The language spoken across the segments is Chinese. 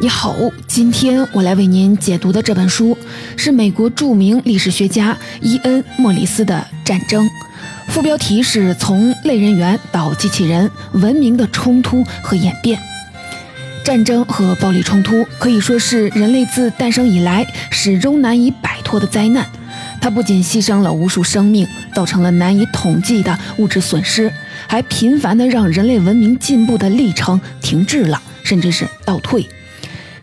你好，今天我来为您解读的这本书是美国著名历史学家伊恩·莫里斯的《战争》，副标题是从类人猿到机器人文明的冲突和演变。战争和暴力冲突可以说是人类自诞生以来始终难以摆脱的灾难。它不仅牺牲了无数生命，造成了难以统计的物质损失，还频繁地让人类文明进步的历程停滞了，甚至是倒退。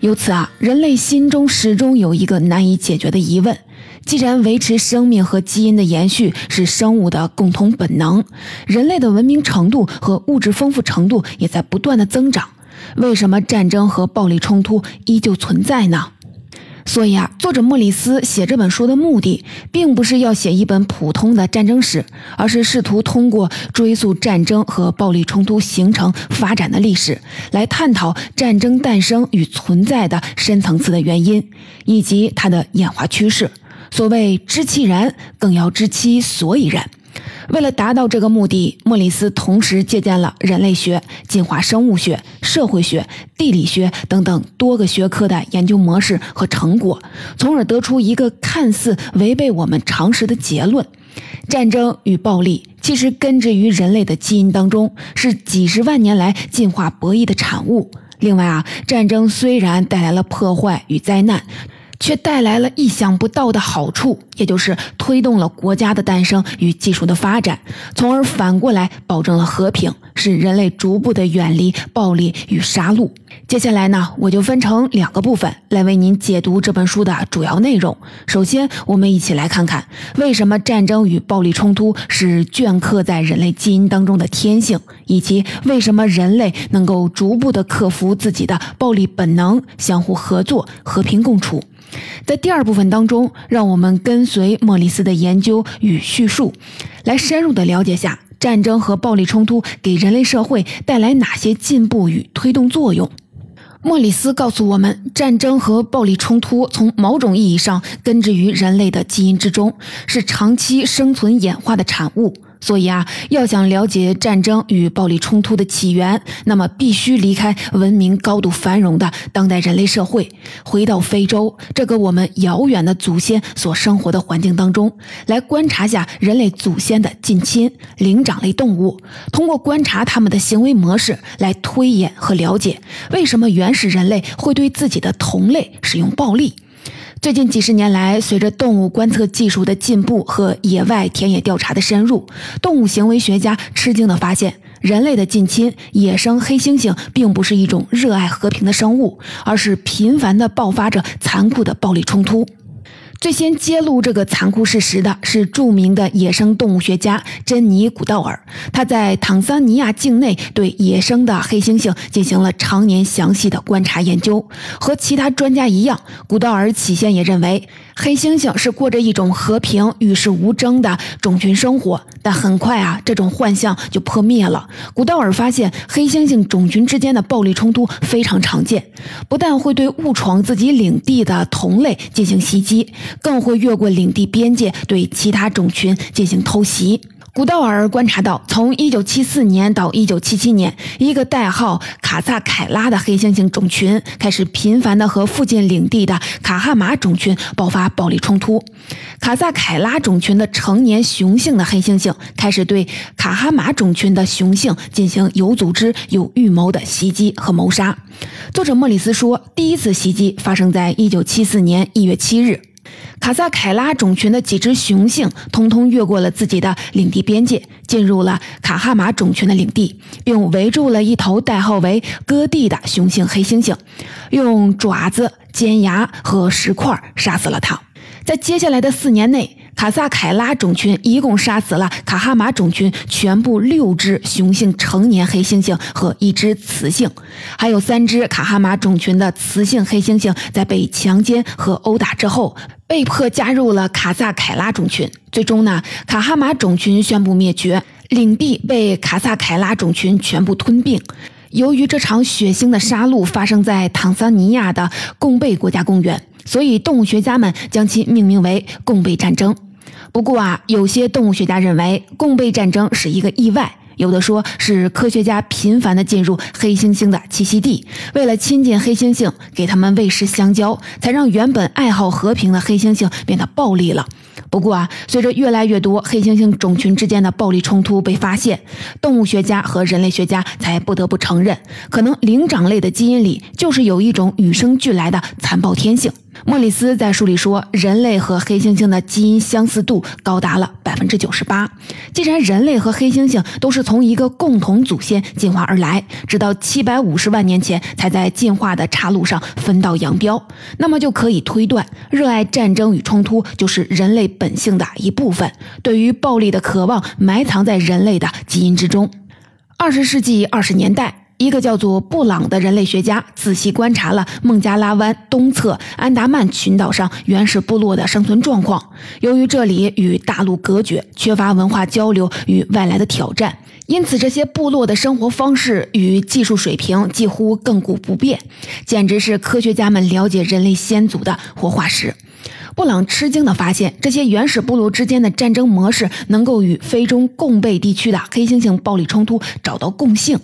由此啊，人类心中始终有一个难以解决的疑问：既然维持生命和基因的延续是生物的共同本能，人类的文明程度和物质丰富程度也在不断的增长，为什么战争和暴力冲突依旧存在呢？所以啊，作者莫里斯写这本书的目的，并不是要写一本普通的战争史，而是试图通过追溯战争和暴力冲突形成发展的历史，来探讨战争诞生与存在的深层次的原因，以及它的演化趋势。所谓知其然，更要知其所以然。为了达到这个目的，莫里斯同时借鉴了人类学、进化生物学、社会学、地理学等等多个学科的研究模式和成果，从而得出一个看似违背我们常识的结论：战争与暴力其实根植于人类的基因当中，是几十万年来进化博弈的产物。另外啊，战争虽然带来了破坏与灾难。却带来了意想不到的好处，也就是推动了国家的诞生与技术的发展，从而反过来保证了和平，使人类逐步的远离暴力与杀戮。接下来呢，我就分成两个部分来为您解读这本书的主要内容。首先，我们一起来看看为什么战争与暴力冲突是镌刻在人类基因当中的天性，以及为什么人类能够逐步的克服自己的暴力本能，相互合作，和平共处。在第二部分当中，让我们跟随莫里斯的研究与叙述，来深入的了解下战争和暴力冲突给人类社会带来哪些进步与推动作用。莫里斯告诉我们，战争和暴力冲突从某种意义上根植于人类的基因之中，是长期生存演化的产物。所以啊，要想了解战争与暴力冲突的起源，那么必须离开文明高度繁荣的当代人类社会，回到非洲这个我们遥远的祖先所生活的环境当中，来观察下人类祖先的近亲灵长类动物，通过观察他们的行为模式来推演和了解为什么原始人类会对自己的同类使用暴力。最近几十年来，随着动物观测技术的进步和野外田野调查的深入，动物行为学家吃惊地发现，人类的近亲野生黑猩猩并不是一种热爱和平的生物，而是频繁地爆发着残酷的暴力冲突。最先揭露这个残酷事实的是著名的野生动物学家珍妮·古道尔。他在坦桑尼亚境内对野生的黑猩猩进行了常年详细的观察研究。和其他专家一样，古道尔起先也认为黑猩猩是过着一种和平、与世无争的种群生活。但很快啊，这种幻象就破灭了。古道尔发现，黑猩猩种群之间的暴力冲突非常常见，不但会对误闯自己领地的同类进行袭击。更会越过领地边界，对其他种群进行偷袭。古道尔观察到，从1974年到1977年，一个代号卡萨凯拉的黑猩猩种群开始频繁地和附近领地的卡哈马种群爆发暴力冲突。卡萨凯拉种群的成年雄性的黑猩猩开始对卡哈马种群的雄性进行有组织、有预谋的袭击和谋杀。作者莫里斯说，第一次袭击发生在1974年1月7日。卡萨凯拉种群的几只雄性，通通越过了自己的领地边界，进入了卡哈马种群的领地，并围住了一头代号为戈蒂的雄性黑猩猩，用爪子、尖牙和石块杀死了它。在接下来的四年内，卡萨凯拉种群一共杀死了卡哈马种群全部六只雄性成年黑猩猩和一只雌性，还有三只卡哈马种群的雌性黑猩猩在被强奸和殴打之后，被迫加入了卡萨凯拉种群。最终呢，卡哈马种群宣布灭绝，领地被卡萨凯拉种群全部吞并。由于这场血腥的杀戮发生在坦桑尼亚的贡贝国家公园。所以，动物学家们将其命名为“贡贝战争”。不过啊，有些动物学家认为，共背战争是一个意外，有的说是科学家频繁地进入黑猩猩的栖息地，为了亲近黑猩猩，给他们喂食香蕉，才让原本爱好和平的黑猩猩变得暴力了。不过啊，随着越来越多黑猩猩种群之间的暴力冲突被发现，动物学家和人类学家才不得不承认，可能灵长类的基因里就是有一种与生俱来的残暴天性。莫里斯在书里说，人类和黑猩猩的基因相似度高达了百分之九十八。既然人类和黑猩猩都是从一个共同祖先进化而来，直到七百五十万年前才在进化的岔路上分道扬镳，那么就可以推断，热爱战争与冲突就是人类本性的一部分。对于暴力的渴望埋藏在人类的基因之中。二十世纪二十年代。一个叫做布朗的人类学家仔细观察了孟加拉湾东侧安达曼群岛上原始部落的生存状况。由于这里与大陆隔绝，缺乏文化交流与外来的挑战，因此这些部落的生活方式与技术水平几乎亘古不变，简直是科学家们了解人类先祖的活化石。布朗吃惊地发现，这些原始部落之间的战争模式能够与非洲贡贝地区的黑猩猩暴力冲突找到共性。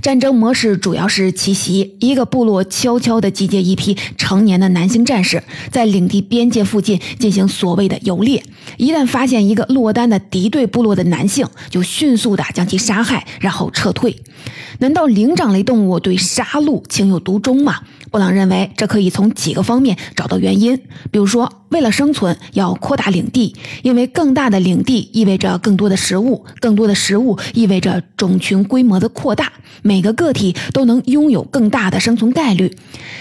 战争模式主要是奇袭，一个部落悄悄地集结一批成年的男性战士，在领地边界附近进行所谓的游猎。一旦发现一个落单的敌对部落的男性，就迅速地将其杀害，然后撤退。难道灵长类动物对杀戮情有独钟吗？布朗认为，这可以从几个方面找到原因。比如说，为了生存，要扩大领地，因为更大的领地意味着更多的食物，更多的食物意味着种群规模的扩大，每个个体都能拥有更大的生存概率。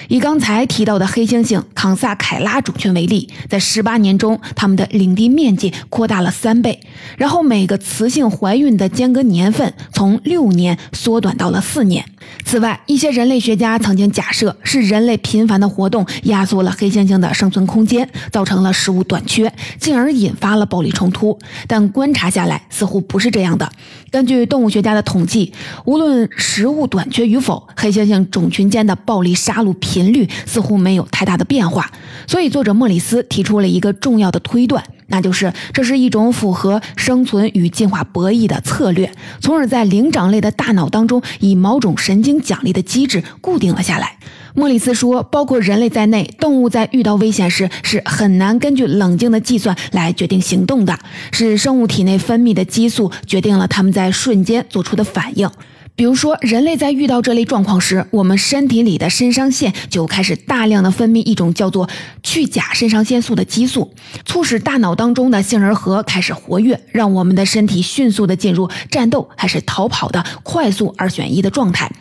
以刚才提到的黑猩猩康萨凯拉种群为例，在十八年中，它们的领地面积扩大了三倍，然后每个雌性怀孕的间隔年份从六年缩短到了四年。此外，一些人类学家曾经假设是人类频繁的活动压缩了黑猩猩的生存空间，造成了食物短缺，进而引发了暴力冲突。但观察下来，似乎不是这样的。根据动物学家的统计，无论食物短缺与否，黑猩猩种群间的暴力杀戮频率似乎没有太大的变化。所以，作者莫里斯提出了一个重要的推断。那就是这是一种符合生存与进化博弈的策略，从而在灵长类的大脑当中以某种神经奖励的机制固定了下来。莫里斯说，包括人类在内，动物在遇到危险时是很难根据冷静的计算来决定行动的，是生物体内分泌的激素决定了它们在瞬间做出的反应。比如说，人类在遇到这类状况时，我们身体里的肾上腺就开始大量的分泌一种叫做去甲肾上腺素的激素，促使大脑当中的杏仁核开始活跃，让我们的身体迅速的进入战斗还是逃跑的快速二选一的状态。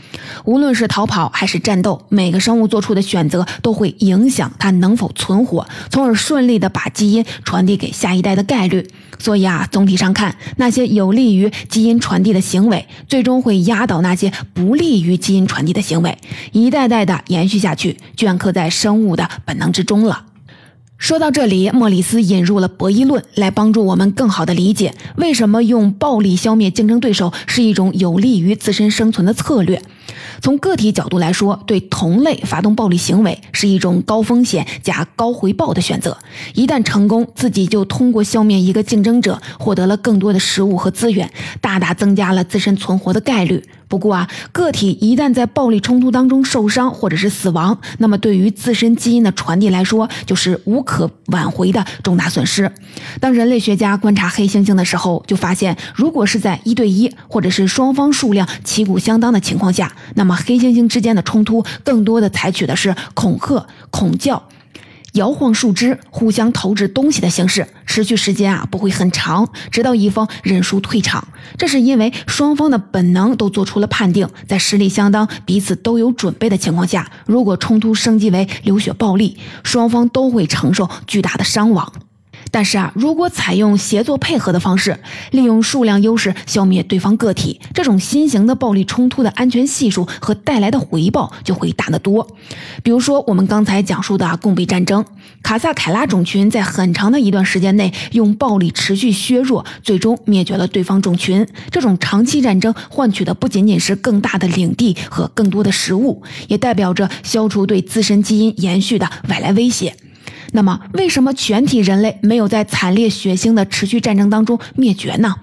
无论是逃跑还是战斗，每个生物做出的选择都会影响它能否存活，从而顺利的把基因传递给下一代的概率。所以啊，总体上看，那些有利于基因传递的行为，最终会压倒那些不利于基因传递的行为，一代代的延续下去，镌刻在生物的本能之中了。说到这里，莫里斯引入了博弈论，来帮助我们更好的理解为什么用暴力消灭竞争对手是一种有利于自身生存的策略。从个体角度来说，对同类发动暴力行为是一种高风险加高回报的选择。一旦成功，自己就通过消灭一个竞争者，获得了更多的食物和资源，大大增加了自身存活的概率。不过啊，个体一旦在暴力冲突当中受伤或者是死亡，那么对于自身基因的传递来说，就是无可挽回的重大损失。当人类学家观察黑猩猩的时候，就发现，如果是在一对一或者是双方数量旗鼓相当的情况下，那么黑猩猩之间的冲突更多的采取的是恐吓、恐叫。摇晃树枝，互相投掷东西的形式，持续时间啊不会很长，直到一方认输退场。这是因为双方的本能都做出了判定，在实力相当、彼此都有准备的情况下，如果冲突升级为流血暴力，双方都会承受巨大的伤亡。但是啊，如果采用协作配合的方式，利用数量优势消灭对方个体，这种新型的暴力冲突的安全系数和带来的回报就会大得多。比如说，我们刚才讲述的贡贝战争，卡萨凯拉种群在很长的一段时间内用暴力持续削弱，最终灭绝了对方种群。这种长期战争换取的不仅仅是更大的领地和更多的食物，也代表着消除对自身基因延续的外来威胁。那么，为什么全体人类没有在惨烈血腥的持续战争当中灭绝呢？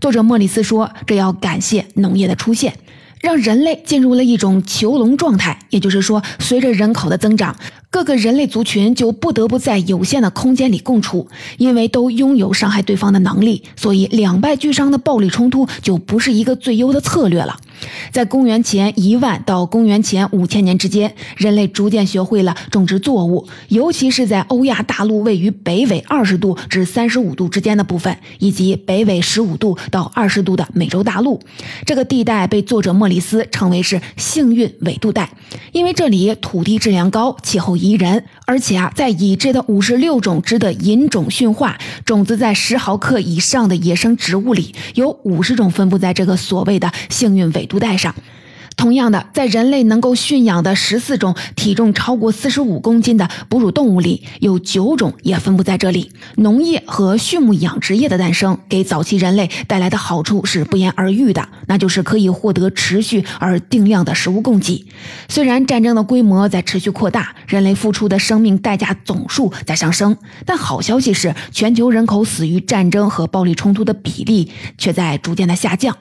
作者莫里斯说，这要感谢农业的出现。让人类进入了一种囚笼状态，也就是说，随着人口的增长，各个人类族群就不得不在有限的空间里共处，因为都拥有伤害对方的能力，所以两败俱伤的暴力冲突就不是一个最优的策略了。在公元前一万到公元前五千年之间，人类逐渐学会了种植作物，尤其是在欧亚大陆位于北纬二十度至三十五度之间的部分，以及北纬十五度到二十度的美洲大陆。这个地带被作者莫里斯称为是幸运纬度带，因为这里土地质量高，气候宜人，而且啊，在已知的五十六种值得引种驯化、种子在十毫克以上的野生植物里，有五十种分布在这个所谓的幸运纬。度带上，同样的，在人类能够驯养的十四种体重超过四十五公斤的哺乳动物里，有九种也分布在这里。农业和畜牧养殖业的诞生，给早期人类带来的好处是不言而喻的，那就是可以获得持续而定量的食物供给。虽然战争的规模在持续扩大，人类付出的生命代价总数在上升，但好消息是，全球人口死于战争和暴力冲突的比例却在逐渐的下降。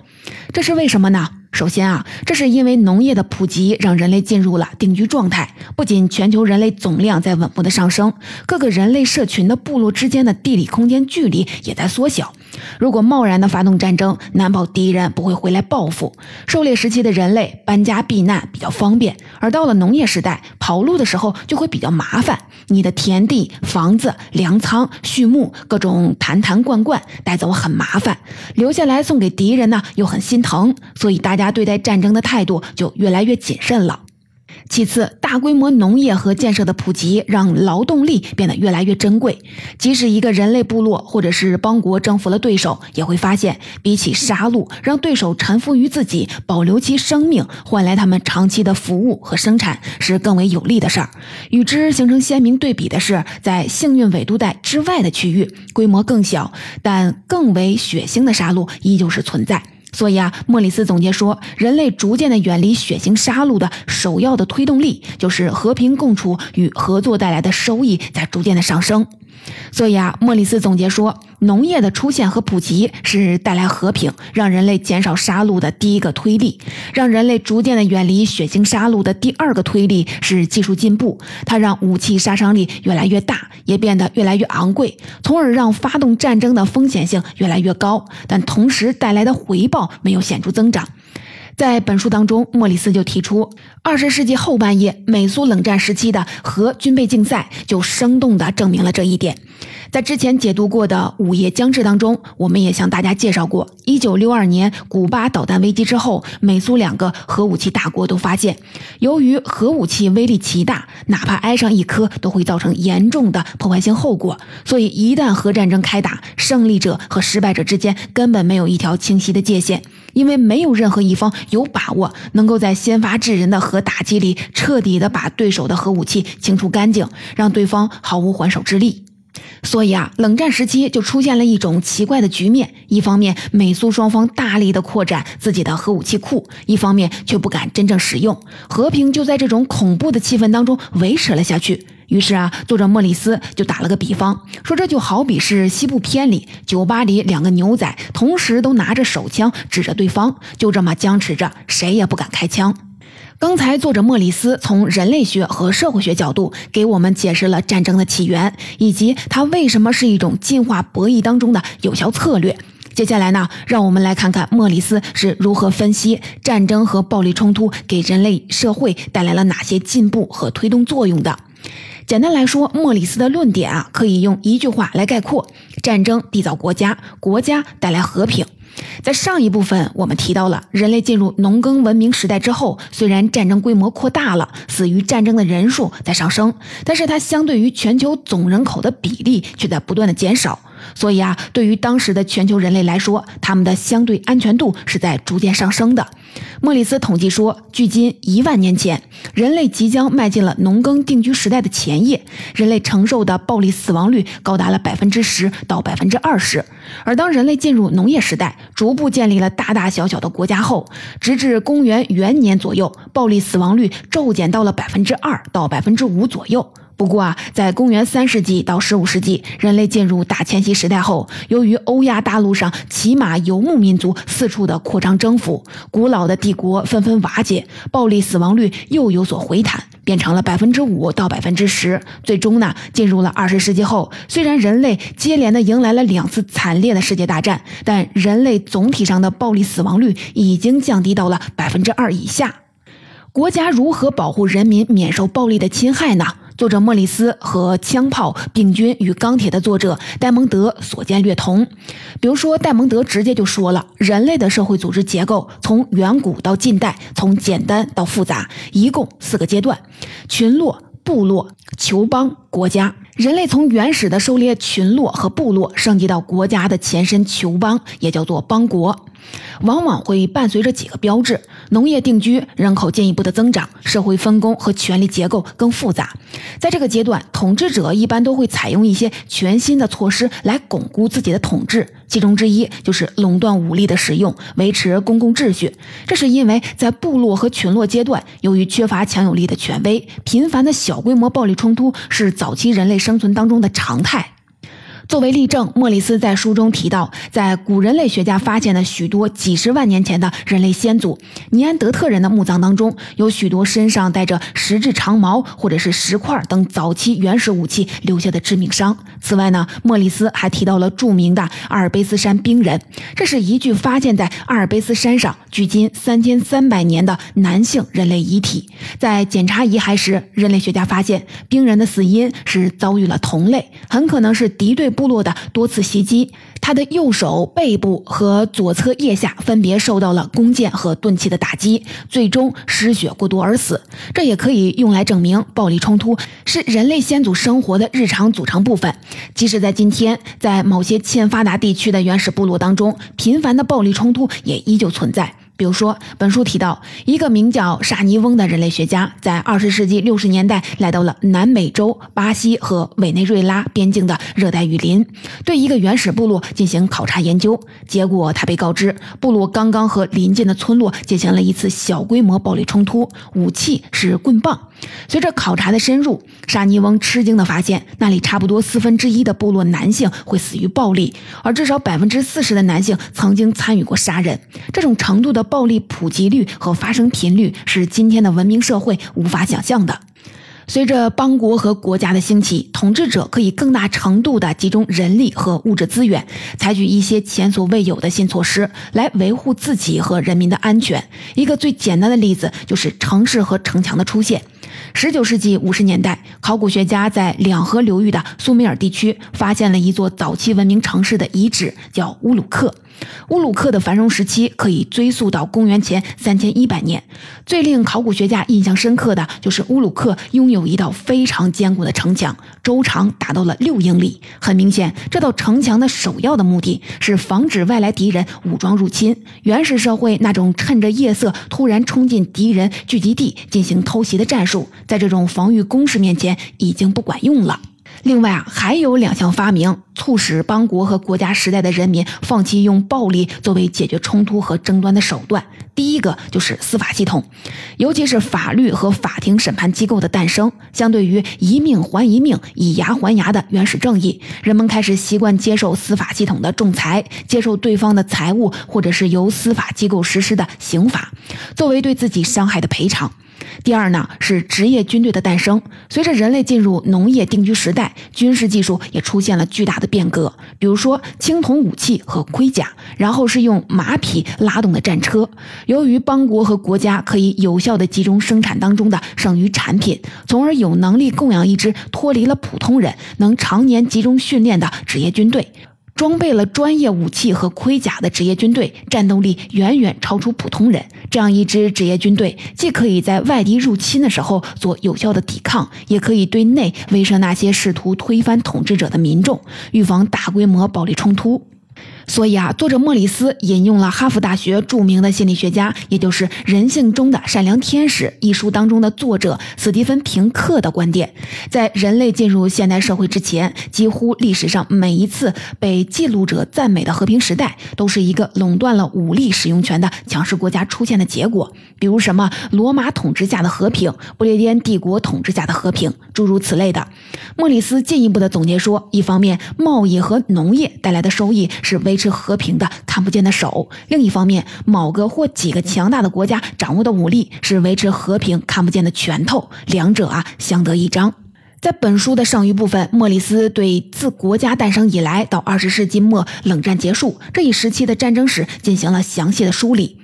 这是为什么呢？首先啊，这是因为农业的普及让人类进入了定居状态。不仅全球人类总量在稳步的上升，各个人类社群的部落之间的地理空间距离也在缩小。如果贸然的发动战争，难保敌人不会回来报复。狩猎时期的人类搬家避难比较方便，而到了农业时代，跑路的时候就会比较麻烦。你的田地、房子、粮仓、畜牧各种坛坛罐罐带走很麻烦，留下来送给敌人呢又很心疼，所以大家他对待战争的态度就越来越谨慎了。其次，大规模农业和建设的普及，让劳动力变得越来越珍贵。即使一个人类部落或者是邦国征服了对手，也会发现，比起杀戮，让对手臣服于自己，保留其生命，换来他们长期的服务和生产，是更为有利的事儿。与之形成鲜明对比的是，在幸运纬度带之外的区域，规模更小，但更为血腥的杀戮依旧是存在。所以啊，莫里斯总结说，人类逐渐的远离血腥杀戮的首要的推动力，就是和平共处与合作带来的收益在逐渐的上升。所以啊，莫里斯总结说，农业的出现和普及是带来和平、让人类减少杀戮的第一个推力；让人类逐渐的远离血腥杀戮的第二个推力是技术进步，它让武器杀伤力越来越大，也变得越来越昂贵，从而让发动战争的风险性越来越高，但同时带来的回报没有显著增长。在本书当中，莫里斯就提出，二十世纪后半叶美苏冷战时期的核军备竞赛就生动地证明了这一点。在之前解读过的《午夜将至》当中，我们也向大家介绍过，一九六二年古巴导弹危机之后，美苏两个核武器大国都发现，由于核武器威力极大，哪怕挨上一颗都会造成严重的破坏性后果。所以，一旦核战争开打，胜利者和失败者之间根本没有一条清晰的界限。因为没有任何一方有把握能够在先发制人的核打击里彻底的把对手的核武器清除干净，让对方毫无还手之力。所以啊，冷战时期就出现了一种奇怪的局面：一方面，美苏双方大力的扩展自己的核武器库；一方面，却不敢真正使用。和平就在这种恐怖的气氛当中维持了下去。于是啊，作者莫里斯就打了个比方，说这就好比是西部片里酒吧里两个牛仔同时都拿着手枪指着对方，就这么僵持着，谁也不敢开枪。刚才作者莫里斯从人类学和社会学角度给我们解释了战争的起源，以及它为什么是一种进化博弈当中的有效策略。接下来呢，让我们来看看莫里斯是如何分析战争和暴力冲突给人类社会带来了哪些进步和推动作用的。简单来说，莫里斯的论点啊，可以用一句话来概括：战争缔造国家，国家带来和平。在上一部分，我们提到了人类进入农耕文明时代之后，虽然战争规模扩大了，死于战争的人数在上升，但是它相对于全球总人口的比例却在不断的减少。所以啊，对于当时的全球人类来说，他们的相对安全度是在逐渐上升的。莫里斯统计说，距今一万年前，人类即将迈进了农耕定居时代的前夜，人类承受的暴力死亡率高达了百分之十到百分之二十。而当人类进入农业时代，逐步建立了大大小小的国家后，直至公元元年左右，暴力死亡率骤减到了百分之二到百分之五左右。不过啊，在公元三世纪到十五世纪，人类进入大迁徙时代后，由于欧亚大陆上骑马游牧民族四处的扩张征服，古老的帝国纷纷瓦解，暴力死亡率又有所回弹，变成了百分之五到百分之十。最终呢，进入了二十世纪后，虽然人类接连的迎来了两次惨烈的世界大战，但人类总体上的暴力死亡率已经降低到了百分之二以下。国家如何保护人民免受暴力的侵害呢？作者莫里斯和枪炮、病菌与钢铁的作者戴蒙德所见略同。比如说，戴蒙德直接就说了，人类的社会组织结构从远古到近代，从简单到复杂，一共四个阶段：群落、部落、酋邦、国家。人类从原始的狩猎群落和部落升级到国家的前身酋邦，也叫做邦国。往往会伴随着几个标志：农业定居、人口进一步的增长、社会分工和权力结构更复杂。在这个阶段，统治者一般都会采用一些全新的措施来巩固自己的统治，其中之一就是垄断武力的使用，维持公共秩序。这是因为在部落和群落阶段，由于缺乏强有力的权威，频繁的小规模暴力冲突是早期人类生存当中的常态。作为例证，莫里斯在书中提到，在古人类学家发现的许多几十万年前的人类先祖尼安德特人的墓葬当中，有许多身上带着石质长矛或者是石块等早期原始武器留下的致命伤。此外呢，莫里斯还提到了著名的阿尔卑斯山冰人，这是一具发现在阿尔卑斯山上距今三千三百年的男性人类遗体。在检查遗骸时，人类学家发现冰人的死因是遭遇了同类，很可能是敌对。部落的多次袭击，他的右手背部和左侧腋下分别受到了弓箭和钝器的打击，最终失血过多而死。这也可以用来证明暴力冲突是人类先祖生活的日常组成部分。即使在今天，在某些欠发达地区的原始部落当中，频繁的暴力冲突也依旧存在。比如说，本书提到一个名叫沙尼翁的人类学家，在二十世纪六十年代来到了南美洲巴西和委内瑞拉边境的热带雨林，对一个原始部落进行考察研究。结果，他被告知，部落刚刚和邻近的村落进行了一次小规模暴力冲突，武器是棍棒。随着考察的深入，沙尼翁吃惊地发现，那里差不多四分之一的部落男性会死于暴力，而至少百分之四十的男性曾经参与过杀人。这种程度的。暴力普及率和发生频率是今天的文明社会无法想象的。随着邦国和国家的兴起，统治者可以更大程度地集中人力和物质资源，采取一些前所未有的新措施来维护自己和人民的安全。一个最简单的例子就是城市和城墙的出现。十九世纪五十年代，考古学家在两河流域的苏美尔地区发现了一座早期文明城市的遗址，叫乌鲁克。乌鲁克的繁荣时期可以追溯到公元前三千一百年。最令考古学家印象深刻的就是乌鲁克拥有一道非常坚固的城墙，周长达到了六英里。很明显，这道城墙的首要的目的是防止外来敌人武装入侵。原始社会那种趁着夜色突然冲进敌人聚集地进行偷袭的战术，在这种防御工事面前已经不管用了。另外啊，还有两项发明促使邦国和国家时代的人民放弃用暴力作为解决冲突和争端的手段。第一个就是司法系统，尤其是法律和法庭审判机构的诞生。相对于一命还一命、以牙还牙的原始正义，人们开始习惯接受司法系统的仲裁，接受对方的财物或者是由司法机构实施的刑罚，作为对自己伤害的赔偿。第二呢，是职业军队的诞生。随着人类进入农业定居时代，军事技术也出现了巨大的变革。比如说青铜武器和盔甲，然后是用马匹拉动的战车。由于邦国和国家可以有效地集中生产当中的剩余产品，从而有能力供养一支脱离了普通人、能常年集中训练的职业军队。装备了专业武器和盔甲的职业军队，战斗力远远超出普通人。这样一支职业军队，既可以在外敌入侵的时候做有效的抵抗，也可以对内威慑那些试图推翻统治者的民众，预防大规模暴力冲突。所以啊，作者莫里斯引用了哈佛大学著名的心理学家，也就是《人性中的善良天使》一书当中的作者斯蒂芬平克的观点：在人类进入现代社会之前，几乎历史上每一次被记录者赞美的和平时代，都是一个垄断了武力使用权的强势国家出现的结果。比如什么罗马统治下的和平、不列颠帝国统治下的和平，诸如此类的。莫里斯进一步的总结说：一方面，贸易和农业带来的收益是微维持和平的看不见的手；另一方面，某个或几个强大的国家掌握的武力是维持和平看不见的拳头，两者啊相得益彰。在本书的剩余部分，莫里斯对自国家诞生以来到二十世纪末冷战结束这一时期的战争史进行了详细的梳理。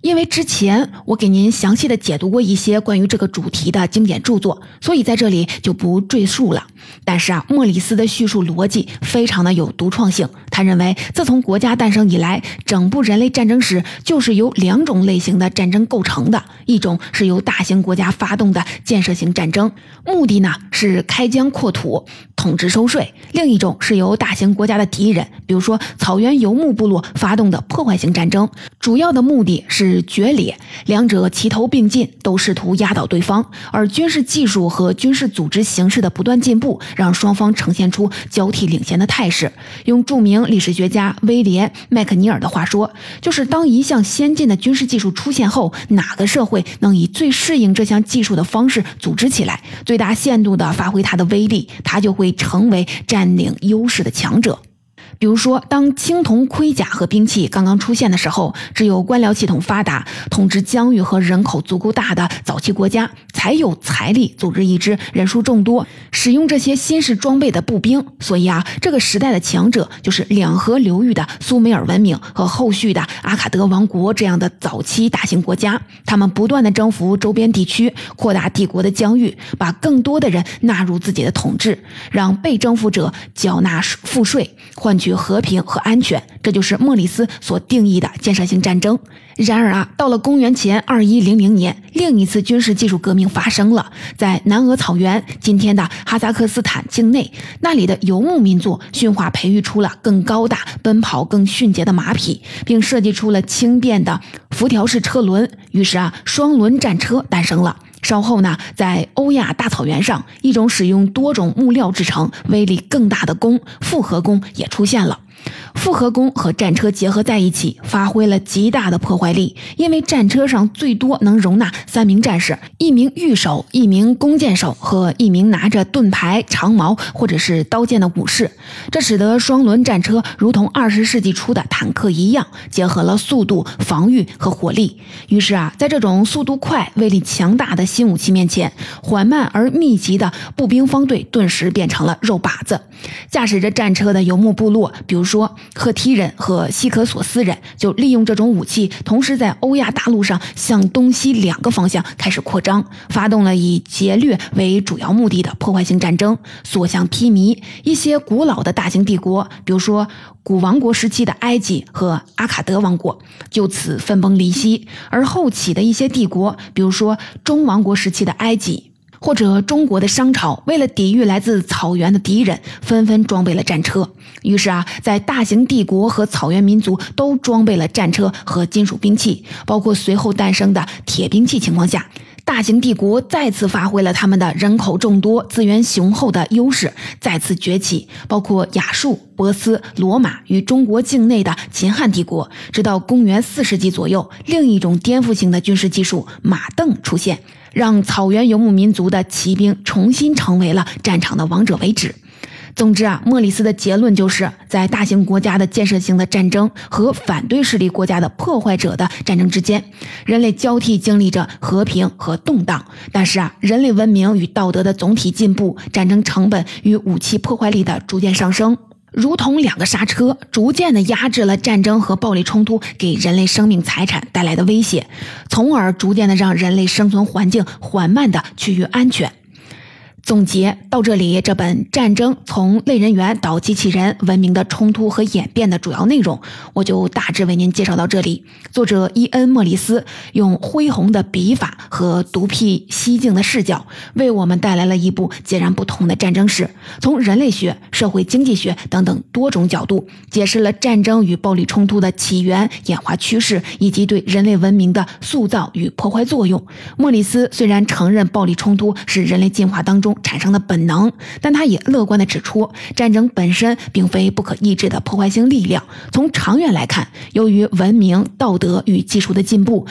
因为之前我给您详细的解读过一些关于这个主题的经典著作，所以在这里就不赘述了。但是啊，莫里斯的叙述逻辑非常的有独创性。他认为，自从国家诞生以来，整部人类战争史就是由两种类型的战争构成的：一种是由大型国家发动的建设性战争，目的呢是开疆扩土、统治收税；另一种是由大型国家的敌人，比如说草原游牧部落发动的破坏性战争，主要的目的是。决裂，两者齐头并进，都试图压倒对方。而军事技术和军事组织形式的不断进步，让双方呈现出交替领先的态势。用著名历史学家威廉·麦克尼尔的话说，就是当一项先进的军事技术出现后，哪个社会能以最适应这项技术的方式组织起来，最大限度地发挥它的威力，它就会成为占领优势的强者。比如说，当青铜盔甲和兵器刚刚出现的时候，只有官僚系统发达、统治疆域和人口足够大的早期国家，才有财力组织一支人数众多、使用这些新式装备的步兵。所以啊，这个时代的强者就是两河流域的苏美尔文明和后续的阿卡德王国这样的早期大型国家。他们不断的征服周边地区，扩大帝国的疆域，把更多的人纳入自己的统治，让被征服者缴纳赋税，换。取和平和安全，这就是莫里斯所定义的建设性战争。然而啊，到了公元前二一零零年，另一次军事技术革命发生了，在南俄草原（今天的哈萨克斯坦）境内，那里的游牧民族驯化培育出了更高大、奔跑更迅捷的马匹，并设计出了轻便的辐条式车轮。于是啊，双轮战车诞生了。稍后呢，在欧亚大草原上，一种使用多种木料制成、威力更大的弓——复合弓也出现了。复合弓和战车结合在一起，发挥了极大的破坏力。因为战车上最多能容纳三名战士：一名御手、一名弓箭手和一名拿着盾牌、长矛或者是刀剑的武士。这使得双轮战车如同二十世纪初的坦克一样，结合了速度、防御和火力。于是啊，在这种速度快、威力强大的新武器面前，缓慢而密集的步兵方队顿时变成了肉靶子。驾驶着战车的游牧部落，比如说说赫梯人和西可索斯人，就利用这种武器，同时在欧亚大陆上向东西两个方向开始扩张，发动了以劫掠为主要目的的破坏性战争，所向披靡。一些古老的大型帝国，比如说古王国时期的埃及和阿卡德王国，就此分崩离析；而后起的一些帝国，比如说中王国时期的埃及。或者中国的商朝为了抵御来自草原的敌人，纷纷装备了战车。于是啊，在大型帝国和草原民族都装备了战车和金属兵器，包括随后诞生的铁兵器情况下，大型帝国再次发挥了他们的人口众多、资源雄厚的优势，再次崛起。包括亚述、波斯、罗马与中国境内的秦汉帝国。直到公元四世纪左右，另一种颠覆性的军事技术——马镫出现。让草原游牧民族的骑兵重新成为了战场的王者为止。总之啊，莫里斯的结论就是在大型国家的建设性的战争和反对势力国家的破坏者的战争之间，人类交替经历着和平和动荡。但是啊，人类文明与道德的总体进步，战争成本与武器破坏力的逐渐上升。如同两个刹车，逐渐的压制了战争和暴力冲突给人类生命财产带来的威胁，从而逐渐的让人类生存环境缓慢的趋于安全。总结到这里，这本《战争：从类人猿到机器人文明的冲突和演变》的主要内容，我就大致为您介绍到这里。作者伊恩·莫里斯用恢宏的笔法和独辟蹊径的视角，为我们带来了一部截然不同的战争史，从人类学、社会经济学等等多种角度，解释了战争与暴力冲突的起源、演化趋势以及对人类文明的塑造与破坏作用。莫里斯虽然承认暴力冲突是人类进化当中。产生的本能，但他也乐观地指出，战争本身并非不可抑制的破坏性力量。从长远来看，由于文明、道德与技术的进步，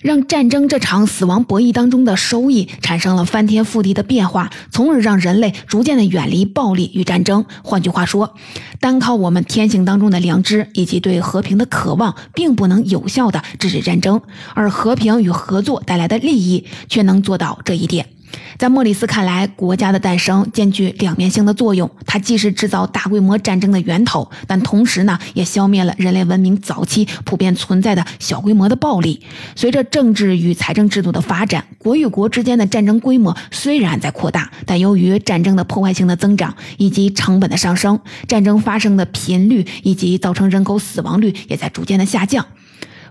让战争这场死亡博弈当中的收益产生了翻天覆地的变化，从而让人类逐渐的远离暴力与战争。换句话说，单靠我们天性当中的良知以及对和平的渴望，并不能有效的制止战争，而和平与合作带来的利益却能做到这一点。在莫里斯看来，国家的诞生兼具两面性的作用。它既是制造大规模战争的源头，但同时呢，也消灭了人类文明早期普遍存在的小规模的暴力。随着政治与财政制度的发展，国与国之间的战争规模虽然在扩大，但由于战争的破坏性的增长以及成本的上升，战争发生的频率以及造成人口死亡率也在逐渐的下降。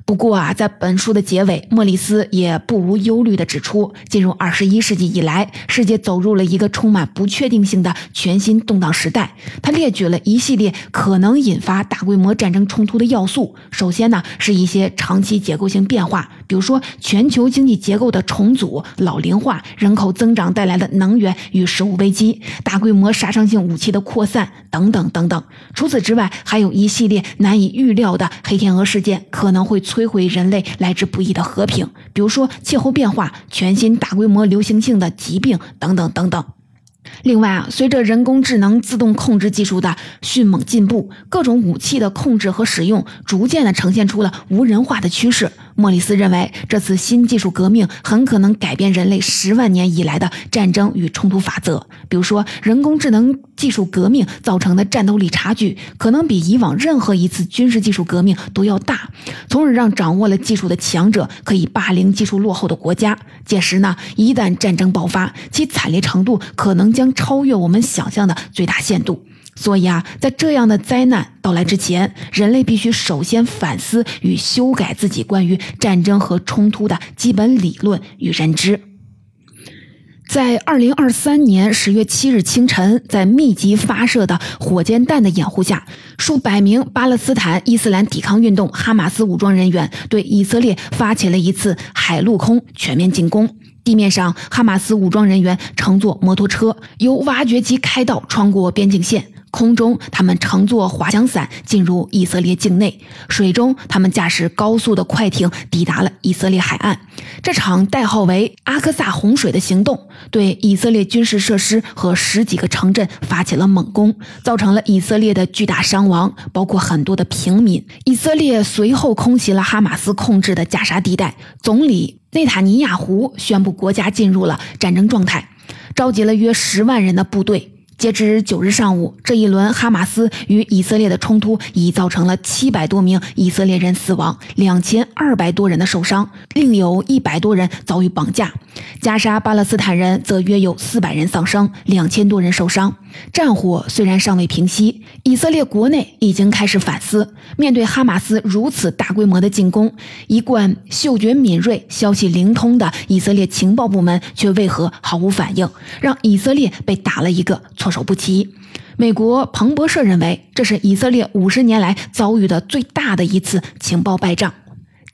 不过啊，在本书的结尾，莫里斯也不无忧虑地指出，进入二十一世纪以来，世界走入了一个充满不确定性的全新动荡时代。他列举了一系列可能引发大规模战争冲突的要素。首先呢，是一些长期结构性变化，比如说全球经济结构的重组、老龄化、人口增长带来的能源与食物危机、大规模杀伤性武器的扩散等等等等。除此之外，还有一系列难以预料的黑天鹅事件可能会。摧毁人类来之不易的和平，比如说气候变化、全新大规模流行性的疾病等等等等。另外啊，随着人工智能自动控制技术的迅猛进步，各种武器的控制和使用逐渐的呈现出了无人化的趋势。莫里斯认为，这次新技术革命很可能改变人类十万年以来的战争与冲突法则。比如说，人工智能技术革命造成的战斗力差距，可能比以往任何一次军事技术革命都要大，从而让掌握了技术的强者可以霸凌技术落后的国家。届时呢，一旦战争爆发，其惨烈程度可能将超越我们想象的最大限度。所以啊，在这样的灾难到来之前，人类必须首先反思与修改自己关于战争和冲突的基本理论与认知。在二零二三年十月七日清晨，在密集发射的火箭弹的掩护下，数百名巴勒斯坦伊斯兰抵抗运动哈马斯武装人员对以色列发起了一次海陆空全面进攻。地面上，哈马斯武装人员乘坐摩托车，由挖掘机开道穿过边境线。空中，他们乘坐滑翔伞进入以色列境内；水中，他们驾驶高速的快艇抵达了以色列海岸。这场代号为“阿克萨洪水”的行动，对以色列军事设施和十几个城镇发起了猛攻，造成了以色列的巨大伤亡，包括很多的平民。以色列随后空袭了哈马斯控制的加沙地带，总理内塔尼亚胡宣布国家进入了战争状态，召集了约十万人的部队。截至九日上午，这一轮哈马斯与以色列的冲突已造成了七百多名以色列人死亡，两千二百多人的受伤，另有一百多人遭遇绑架。加沙巴勒斯坦人则约有四百人丧生，两千多人受伤。战火虽然尚未平息，以色列国内已经开始反思：面对哈马斯如此大规模的进攻，一贯嗅觉敏锐、消息灵通的以色列情报部门却为何毫无反应，让以色列被打了一个措手不及？美国彭博社认为，这是以色列五十年来遭遇的最大的一次情报败仗。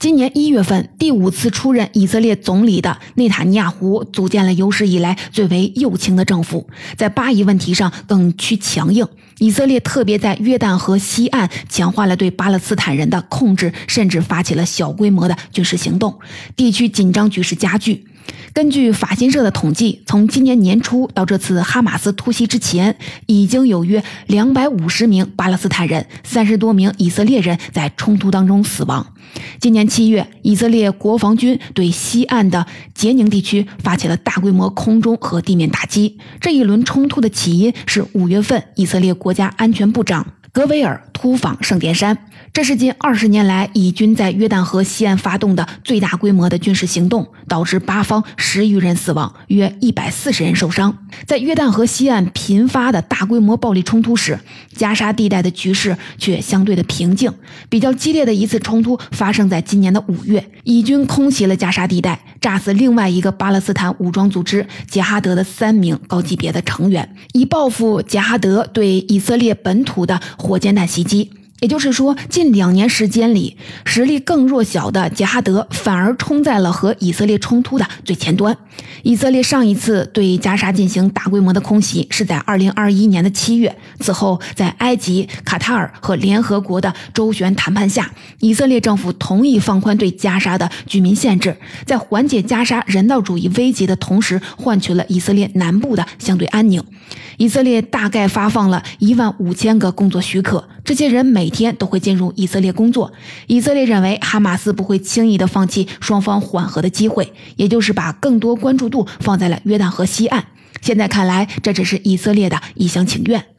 今年一月份，第五次出任以色列总理的内塔尼亚胡组建了有史以来最为右倾的政府，在巴以问题上更趋强硬。以色列特别在约旦河西岸强化了对巴勒斯坦人的控制，甚至发起了小规模的军事行动，地区紧张局势加剧。根据法新社的统计，从今年年初到这次哈马斯突袭之前，已经有约两百五十名巴勒斯坦人、三十多名以色列人在冲突当中死亡。今年七月，以色列国防军对西岸的杰宁地区发起了大规模空中和地面打击。这一轮冲突的起因是五月份以色列国家安全部长。格维尔突访圣殿山。这是近二十年来以军在约旦河西岸发动的最大规模的军事行动，导致八方十余人死亡，约一百四十人受伤。在约旦河西岸频发的大规模暴力冲突时，加沙地带的局势却相对的平静。比较激烈的一次冲突发生在今年的五月，以军空袭了加沙地带，炸死另外一个巴勒斯坦武装组织杰哈德的三名高级别的成员，以报复杰哈德对以色列本土的火箭弹袭击。也就是说，近两年时间里，实力更弱小的杰哈德反而冲在了和以色列冲突的最前端。以色列上一次对加沙进行大规模的空袭是在2021年的七月，此后在埃及、卡塔尔和联合国的周旋谈判下，以色列政府同意放宽对加沙的居民限制，在缓解加沙人道主义危机的同时，换取了以色列南部的相对安宁。以色列大概发放了一万五千个工作许可，这些人每天都会进入以色列工作。以色列认为哈马斯不会轻易的放弃双方缓和的机会，也就是把更多关注度放在了约旦河西岸。现在看来，这只是以色列的一厢情愿。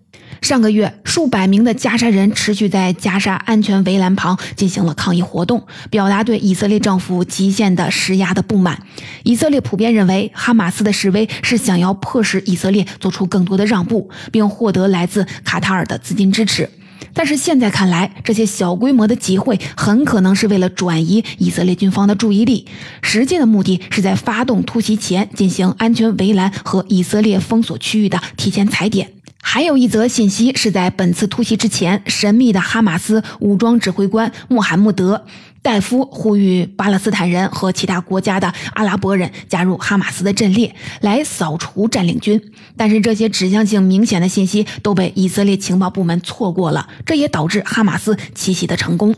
上个月，数百名的加沙人持续在加沙安全围栏旁进行了抗议活动，表达对以色列政府极限的施压的不满。以色列普遍认为，哈马斯的示威是想要迫使以色列做出更多的让步，并获得来自卡塔尔的资金支持。但是现在看来，这些小规模的集会很可能是为了转移以色列军方的注意力，实际的目的是在发动突袭前进行安全围栏和以色列封锁区域的提前踩点。还有一则信息是在本次突袭之前，神秘的哈马斯武装指挥官穆罕默德·戴夫呼吁巴勒斯坦人和其他国家的阿拉伯人加入哈马斯的阵列，来扫除占领军。但是这些指向性明显的信息都被以色列情报部门错过了，这也导致哈马斯奇袭的成功。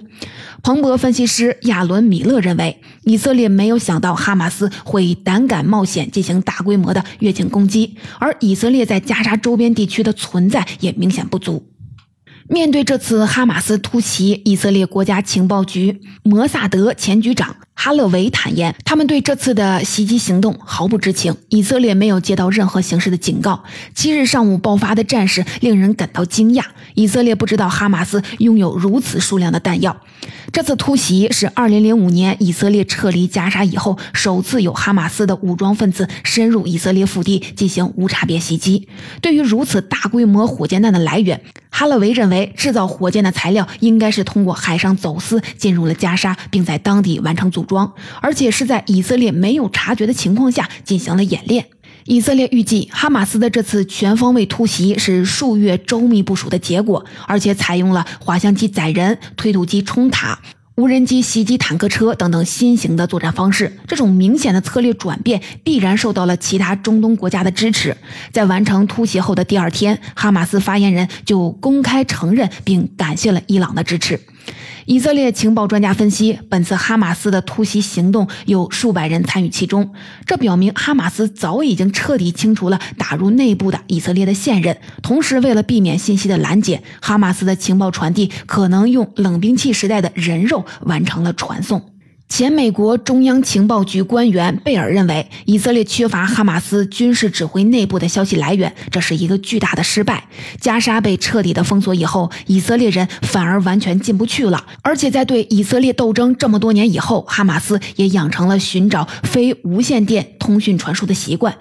彭博分析师亚伦·米勒认为，以色列没有想到哈马斯会胆敢冒险进行大规模的越境攻击，而以色列在加沙周边地区的存在也明显不足。面对这次哈马斯突袭，以色列国家情报局摩萨德前局长哈勒维坦言，他们对这次的袭击行动毫不知情。以色列没有接到任何形式的警告。七日上午爆发的战事令人感到惊讶。以色列不知道哈马斯拥有如此数量的弹药。这次突袭是2005年以色列撤离加沙以后，首次有哈马斯的武装分子深入以色列腹地进行无差别袭击。对于如此大规模火箭弹的来源，哈勒维认为，制造火箭的材料应该是通过海上走私进入了加沙，并在当地完成组装，而且是在以色列没有察觉的情况下进行了演练。以色列预计，哈马斯的这次全方位突袭是数月周密部署的结果，而且采用了滑翔机载人、推土机冲塔、无人机袭击坦克车等等新型的作战方式。这种明显的策略转变必然受到了其他中东国家的支持。在完成突袭后的第二天，哈马斯发言人就公开承认并感谢了伊朗的支持。以色列情报专家分析，本次哈马斯的突袭行动有数百人参与其中，这表明哈马斯早已经彻底清除了打入内部的以色列的线人。同时，为了避免信息的拦截，哈马斯的情报传递可能用冷兵器时代的人肉完成了传送。前美国中央情报局官员贝尔认为，以色列缺乏哈马斯军事指挥内部的消息来源，这是一个巨大的失败。加沙被彻底的封锁以后，以色列人反而完全进不去了。而且在对以色列斗争这么多年以后，哈马斯也养成了寻找非无线电通讯传输的习惯。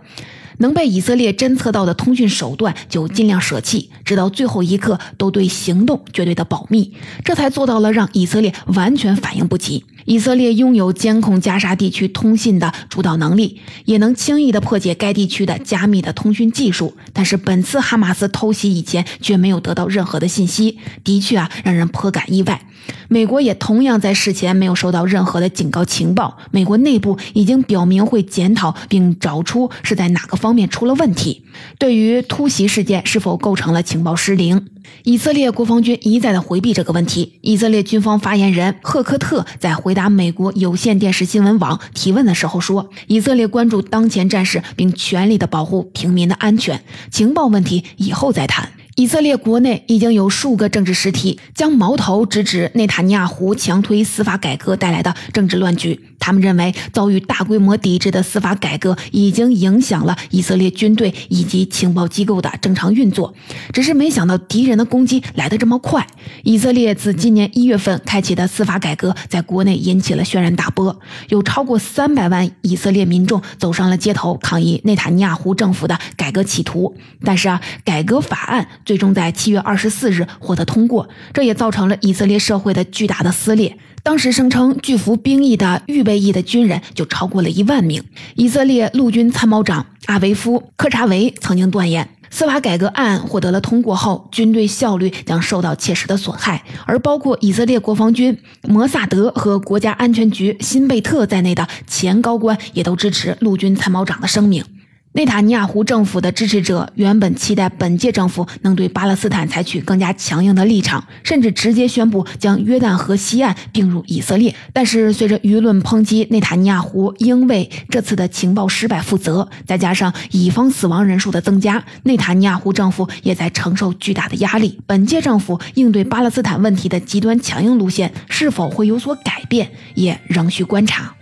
能被以色列侦测到的通讯手段就尽量舍弃，直到最后一刻都对行动绝对的保密，这才做到了让以色列完全反应不及。以色列拥有监控加沙地区通信的主导能力，也能轻易的破解该地区的加密的通讯技术。但是本次哈马斯偷袭以前却没有得到任何的信息，的确啊让人颇感意外。美国也同样在事前没有收到任何的警告情报。美国内部已经表明会检讨并找出是在哪个方面出了问题。对于突袭事件是否构成了情报失灵？以色列国防军一再的回避这个问题。以色列军方发言人赫克特在回答美国有线电视新闻网提问的时候说：“以色列关注当前战事，并全力的保护平民的安全。情报问题以后再谈。”以色列国内已经有数个政治实体将矛头直指内塔尼亚胡强推司法改革带来的政治乱局。他们认为，遭遇大规模抵制的司法改革已经影响了以色列军队以及情报机构的正常运作。只是没想到敌人的攻击来得这么快。以色列自今年一月份开启的司法改革，在国内引起了轩然大波，有超过三百万以色列民众走上了街头抗议内塔尼亚胡政府的改革企图。但是啊，改革法案最终在七月二十四日获得通过，这也造成了以色列社会的巨大的撕裂。当时声称拒服兵役的预备役的军人就超过了一万名。以色列陆军参谋长阿维夫·科查维曾经断言，司法改革案获得了通过后，军队效率将受到切实的损害。而包括以色列国防军、摩萨德和国家安全局辛贝特在内的前高官也都支持陆军参谋长的声明。内塔尼亚胡政府的支持者原本期待本届政府能对巴勒斯坦采取更加强硬的立场，甚至直接宣布将约旦河西岸并入以色列。但是，随着舆论抨击内塔尼亚胡应为这次的情报失败负责，再加上以方死亡人数的增加，内塔尼亚胡政府也在承受巨大的压力。本届政府应对巴勒斯坦问题的极端强硬路线是否会有所改变，也仍需观察。